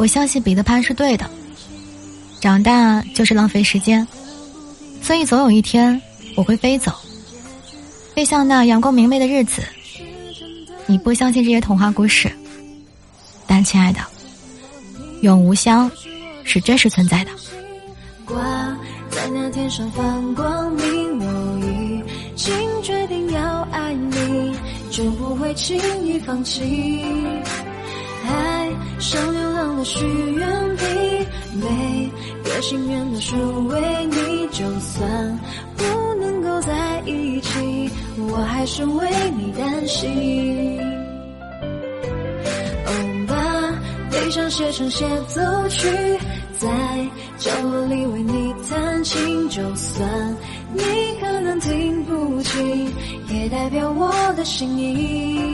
我相信彼得潘是对的。长大就是浪费时间，所以总有一天我会飞走，飞向那阳光明媚的日子。你不相信这些童话故事，但亲爱的，永无香是真实存在的。挂在那天上放光明，我已经决定要爱你，就不会轻易放弃。许愿瓶，每个心愿都是为你，就算不能够在一起，我还是为你担心。哦，把悲伤写成协奏曲，在角落里为你弹琴，就算你可能听不清，也代表我的心。意。